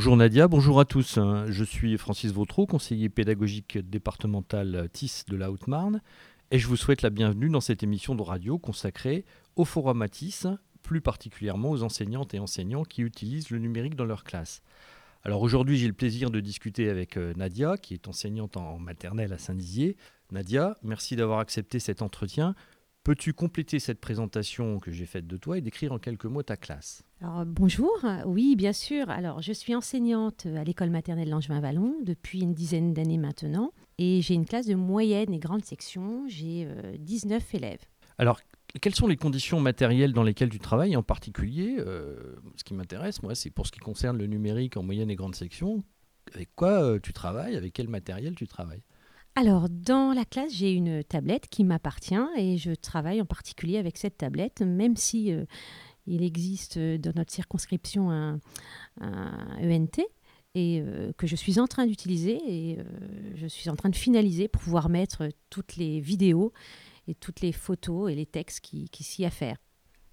Bonjour Nadia, bonjour à tous. Je suis Francis Vautreau, conseiller pédagogique départemental TIS de la Haute-Marne, et je vous souhaite la bienvenue dans cette émission de radio consacrée au Forum TIS, plus particulièrement aux enseignantes et enseignants qui utilisent le numérique dans leur classe. Alors aujourd'hui, j'ai le plaisir de discuter avec euh, Nadia, qui est enseignante en maternelle à Saint-Dizier. Nadia, merci d'avoir accepté cet entretien. Peux-tu compléter cette présentation que j'ai faite de toi et décrire en quelques mots ta classe? Alors, Bonjour, oui bien sûr. Alors je suis enseignante à l'école maternelle Langevin-Vallon depuis une dizaine d'années maintenant et j'ai une classe de moyenne et grande section, j'ai 19 euh, élèves. Alors quelles sont les conditions matérielles dans lesquelles tu travailles en particulier? Euh, Ce qui m'intéresse, moi, c'est pour ce qui concerne le numérique en moyenne et grande section. Avec quoi euh, tu travailles Avec quel matériel tu travailles? Alors, dans la classe, j'ai une tablette qui m'appartient et je travaille en particulier avec cette tablette, même si euh, il existe euh, dans notre circonscription un, ENT et euh, que je suis en train d'utiliser et je suis en train de finaliser pour pouvoir mettre toutes les vidéos et toutes les photos et les textes qui, s'y affairent.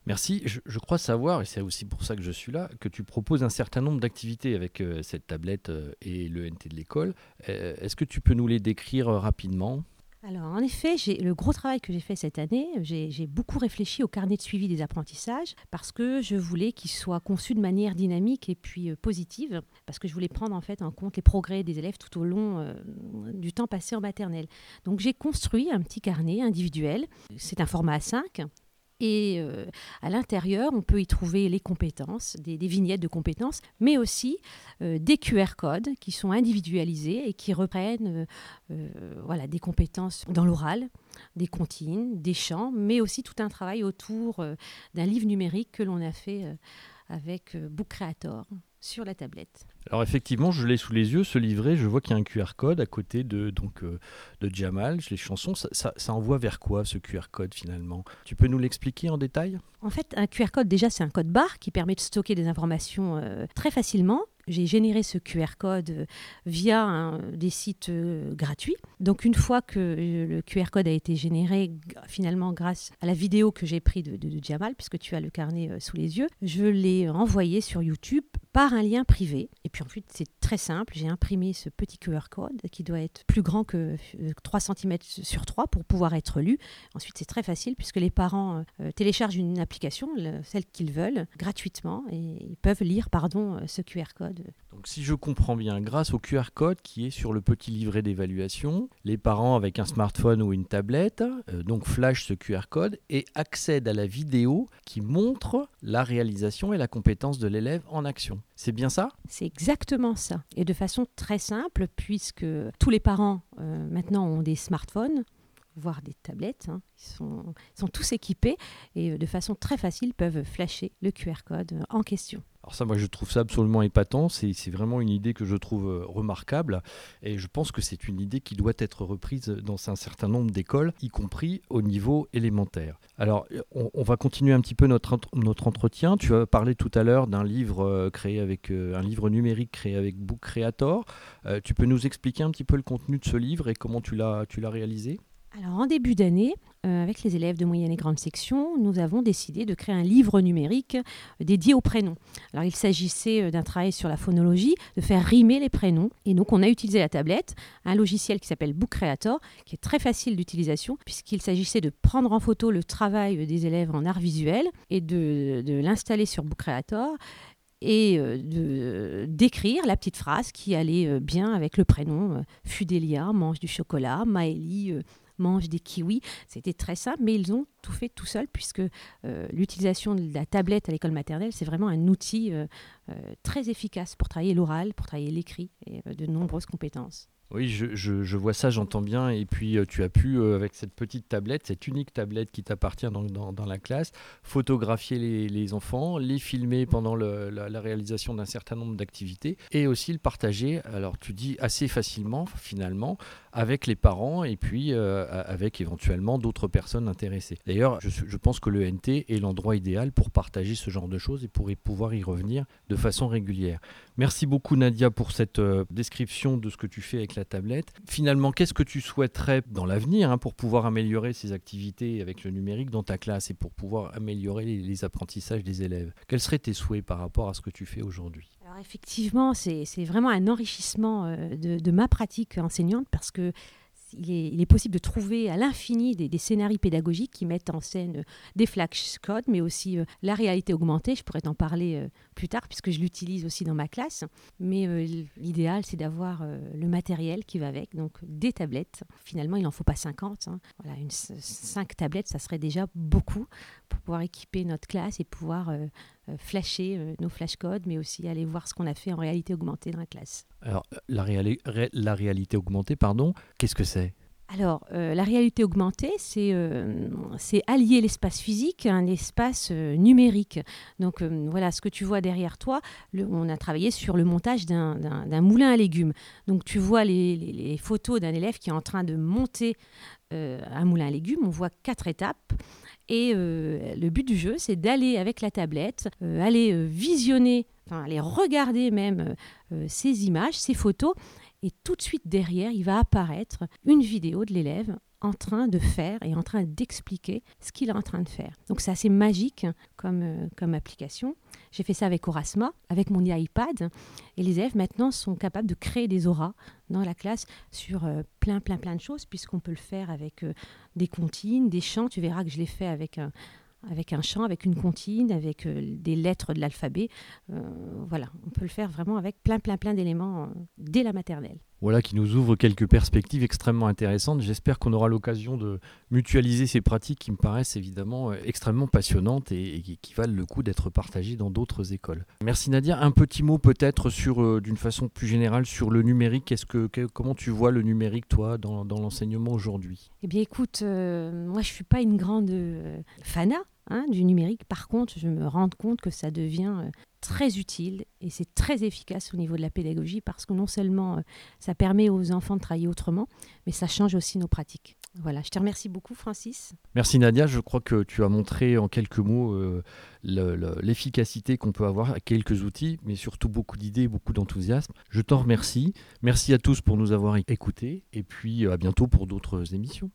Merci. Je, crois savoir, et c'est aussi pour ça que je suis là, que tu proposes un certain nombre d'activités avec euh, cette tablette euh, et le NT de l'école. Euh, est-ce que tu peux nous les décrire rapidement? Alors, en effet, le gros travail que j'ai fait cette année, j'ai beaucoup réfléchi au carnet de suivi des apprentissages parce que je voulais qu'il soit conçu de manière dynamique et puis positive, parce que je voulais prendre en fait en compte les progrès des élèves tout au long du temps passé en maternelle. Donc, j'ai construit un petit carnet individuel. C'est un format A5 et euh, à l'intérieur, on peut y trouver les compétences, des, vignettes de compétences, mais aussi euh, des QR codes qui sont individualisés et qui reprennent euh, voilà, des compétences dans l'oral, des comptines, des chants, mais aussi tout un travail autour d'un livre numérique que l'on a fait avec Book Creator sur la tablette. Alors effectivement, je l'ai sous les yeux, ce livret, je vois qu'il y a un QR code à côté de, donc, euh, de Jamal, les chansons. Ça, ça, envoie vers quoi ce QR code finalement? Tu peux nous l'expliquer en détail? En fait, un QR code, déjà, c'est un code barre qui permet de stocker des informations euh, très facilement j'ai généré ce QR code euh, via des sites gratuits. Donc une fois que le QR code a été généré, finalement grâce à la vidéo que j'ai prise de, Jamal, puisque tu as le carnet sous les yeux, je l'ai envoyé sur YouTube par un lien privé. Et puis ensuite, c'est très simple. J'ai imprimé ce petit QR code qui doit être plus grand que 3 euh, cm sur 3 pour pouvoir être lu. Ensuite, c'est très facile puisque les parents euh, téléchargent une application, celle qu'ils veulent, gratuitement et ils peuvent lire pardon, euh, ce QR code. Donc si je comprends bien, grâce au QR code qui est sur le petit livret d'évaluation, les parents avec un smartphone ou une tablette donc flashent ce QR code et accèdent à la vidéo qui montre la réalisation et la compétence de l'élève en action. C'est bien ça? C'est exactement ça. Et de façon très simple, puisque tous les parents euh, maintenant ont des smartphones, voire des tablettes. Hein. Ils, sont, tous équipés et euh, de façon très facile peuvent flasher le QR code euh, en question. Alors ça, moi, je trouve ça absolument épatant. C'est vraiment une idée que je trouve euh, remarquable. Et je pense que c'est une idée qui doit être reprise dans un certain nombre d'écoles, y compris au niveau élémentaire. Alors, on, va continuer un petit peu notre, notre entretien. Tu as parlé tout à l'heure d'un livre créé avec un livre numérique créé avec Book Creator. tu peux nous expliquer un petit peu le contenu de ce livre et comment tu l'as réalisé? Alors en début d'année, euh, avec les élèves de moyenne et grande section, nous avons décidé de créer un livre numérique euh, dédié aux prénoms. Alors il s'agissait euh, d'un travail sur la phonologie, de faire rimer les prénoms. Et donc on a utilisé la tablette, un logiciel qui s'appelle Book Creator, qui est très facile d'utilisation, puisqu'il s'agissait de prendre en photo le travail des élèves en art visuel et de, l'installer sur Book Creator et d'écrire la petite phrase qui allait bien avec le prénom. Fudélia mange du chocolat, Maëlie mange des kiwis. C'était très simple, mais ils ont tout fait tout seuls puisque euh, l'utilisation de la tablette à l'école maternelle, c'est vraiment un outil euh, euh, très efficace pour travailler l'oral, pour travailler l'écrit et de nombreuses compétences. Oui, je, vois ça, j'entends bien. Et puis, tu as pu, avec cette petite tablette, cette unique tablette qui t'appartient dans, la classe, photographier les, enfants, les filmer pendant la, réalisation d'un certain nombre d'activités et aussi le partager. Alors, tu dis assez facilement, finalement, avec les parents et puis euh, avec éventuellement d'autres personnes intéressées. D'ailleurs, je, pense que le NT est l'endroit idéal pour partager ce genre de choses et pour pouvoir y revenir de façon régulière. Merci beaucoup Nadia pour cette euh, description de ce que tu fais avec la tablette. Finalement, qu'est-ce que tu souhaiterais dans l'avenir hein, pour pouvoir améliorer ces activités avec le numérique dans ta classe et pour pouvoir améliorer les, apprentissages des élèves? Quels seraient tes souhaits par rapport à ce que tu fais aujourd'hui? Effectivement, c'est vraiment un enrichissement euh, de, ma pratique enseignante parce que il est, possible de trouver à l'infini des, scénarios pédagogiques qui mettent en scène des flashcodes, mais aussi euh, la réalité augmentée. Je pourrais t'en parler euh, plus tard puisque je l'utilise aussi dans ma classe. Mais l'idéal, c'est d'avoir le matériel qui va avec, donc des tablettes. Finalement, il n'en faut pas 50. Hein. Voilà, une, 5 tablettes, ça serait déjà beaucoup pour pouvoir équiper notre classe et pouvoir euh, flasher euh, nos flashcodes, mais aussi aller voir ce qu'on a fait en réalité augmentée dans la classe. Alors, la, la réalité augmentée, pardon, qu'est-ce que c'est? Alors, euh, la réalité augmentée, c'est allier l'espace physique à un espace numérique. Donc, voilà, ce que tu vois derrière toi, on a travaillé sur le montage d'un moulin à légumes. Donc, tu vois les, les photos d'un élève qui est en train de monter un moulin à légumes. On voit quatre étapes. Et euh, le but du jeu, c'est d'aller avec la tablette, euh, aller euh, visionner, enfin aller regarder même ces images, ces photos, et tout de suite derrière, il va apparaître une vidéo de l'élève en train de faire et en train d'expliquer ce qu'il est en train de faire. Donc c'est assez magique comme, euh, comme application. J'ai fait ça avec Orasma, avec mon iPad, et les élèves maintenant sont capables de créer des auras dans la classe sur euh, plein, plein, plein de choses, puisqu'on peut le faire avec euh, des comptines, des chants. Tu verras que je l'ai fait avec un, avec un chant, avec une comptine, avec des lettres de l'alphabet. voilà, on peut le faire vraiment avec plein, plein, plein d'éléments dès la maternelle voilà, qui nous ouvre quelques perspectives extrêmement intéressantes. J'espère qu'on aura l'occasion de mutualiser ces pratiques qui me paraissent évidemment euh, extrêmement passionnantes et, qui valent le coup d'être partagées dans d'autres écoles. Merci Nadia. Un petit mot peut-être sur, euh, d'une façon plus générale, sur le numérique. Comment tu vois le numérique, toi, dans, l'enseignement aujourd'hui? Eh bien, écoute, euh, moi, je suis pas une grande fana Hein, du numérique. Par contre, je me rends compte que ça devient euh, très utile et c'est très efficace au niveau de la pédagogie parce que non seulement euh, ça permet aux enfants de travailler autrement, mais ça change aussi nos pratiques. Voilà, je te remercie beaucoup Francis. Merci Nadia, je crois que tu as montré en quelques mots euh, l'efficacité qu'on peut avoir à quelques outils, mais surtout beaucoup d'idées, beaucoup d'enthousiasme. Je t'en remercie. Merci à tous pour nous avoir écoutés et puis à bientôt pour d'autres émissions.